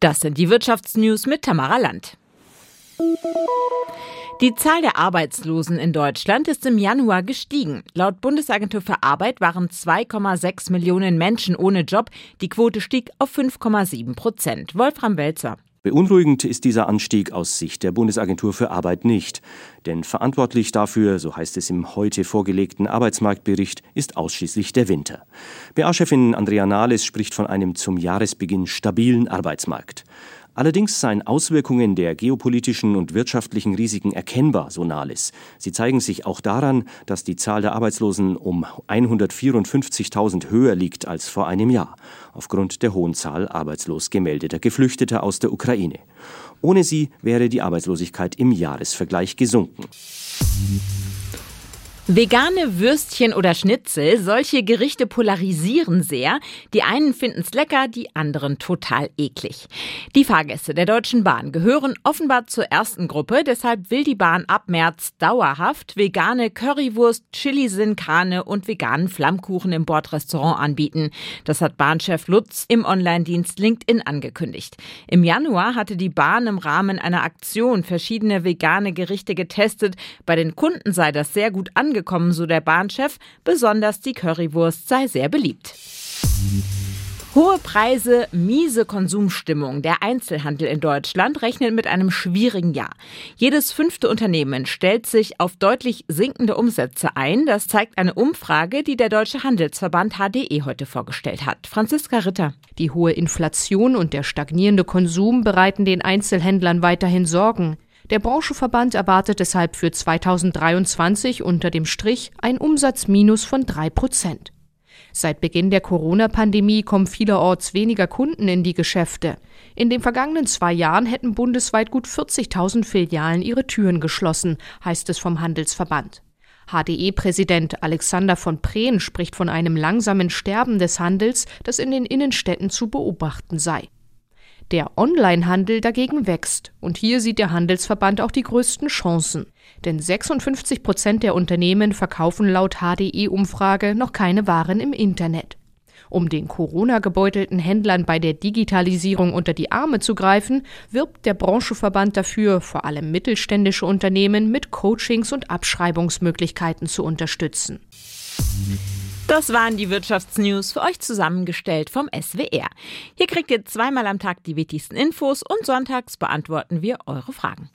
Das sind die Wirtschaftsnews mit Tamara Land. Die Zahl der Arbeitslosen in Deutschland ist im Januar gestiegen. Laut Bundesagentur für Arbeit waren 2,6 Millionen Menschen ohne Job. Die Quote stieg auf 5,7 Prozent. Wolfram Welzer. Beunruhigend ist dieser Anstieg aus Sicht der Bundesagentur für Arbeit nicht. Denn verantwortlich dafür, so heißt es im heute vorgelegten Arbeitsmarktbericht, ist ausschließlich der Winter. BA-Chefin Andrea Nahles spricht von einem zum Jahresbeginn stabilen Arbeitsmarkt. Allerdings seien Auswirkungen der geopolitischen und wirtschaftlichen Risiken erkennbar, so Nahles. Sie zeigen sich auch daran, dass die Zahl der Arbeitslosen um 154.000 höher liegt als vor einem Jahr, aufgrund der hohen Zahl arbeitslos gemeldeter Geflüchteter aus der Ukraine. Ohne sie wäre die Arbeitslosigkeit im Jahresvergleich gesunken. Vegane Würstchen oder Schnitzel, solche Gerichte polarisieren sehr. Die einen finden es lecker, die anderen total eklig. Die Fahrgäste der Deutschen Bahn gehören offenbar zur ersten Gruppe, deshalb will die Bahn ab März dauerhaft vegane Currywurst, Chili Sin und veganen Flammkuchen im Bordrestaurant anbieten. Das hat Bahnchef Lutz im Online-Dienst LinkedIn angekündigt. Im Januar hatte die Bahn im Rahmen einer Aktion verschiedene vegane Gerichte getestet. Bei den Kunden sei das sehr gut angekommen angekommen, so der Bahnchef. Besonders die Currywurst sei sehr beliebt. Hohe Preise, miese Konsumstimmung. Der Einzelhandel in Deutschland rechnet mit einem schwierigen Jahr. Jedes fünfte Unternehmen stellt sich auf deutlich sinkende Umsätze ein. Das zeigt eine Umfrage, die der Deutsche Handelsverband HDE heute vorgestellt hat. Franziska Ritter. Die hohe Inflation und der stagnierende Konsum bereiten den Einzelhändlern weiterhin Sorgen. Der Branchenverband erwartet deshalb für 2023 unter dem Strich ein Umsatzminus von drei Prozent. Seit Beginn der Corona-Pandemie kommen vielerorts weniger Kunden in die Geschäfte. In den vergangenen zwei Jahren hätten bundesweit gut 40.000 Filialen ihre Türen geschlossen, heißt es vom Handelsverband. HDE-Präsident Alexander von Prehn spricht von einem langsamen Sterben des Handels, das in den Innenstädten zu beobachten sei. Der Onlinehandel dagegen wächst. Und hier sieht der Handelsverband auch die größten Chancen. Denn 56 Prozent der Unternehmen verkaufen laut HDE-Umfrage noch keine Waren im Internet. Um den Corona-gebeutelten Händlern bei der Digitalisierung unter die Arme zu greifen, wirbt der Branchenverband dafür, vor allem mittelständische Unternehmen mit Coachings und Abschreibungsmöglichkeiten zu unterstützen. Das waren die Wirtschaftsnews für euch zusammengestellt vom SWR. Hier kriegt ihr zweimal am Tag die wichtigsten Infos und sonntags beantworten wir eure Fragen.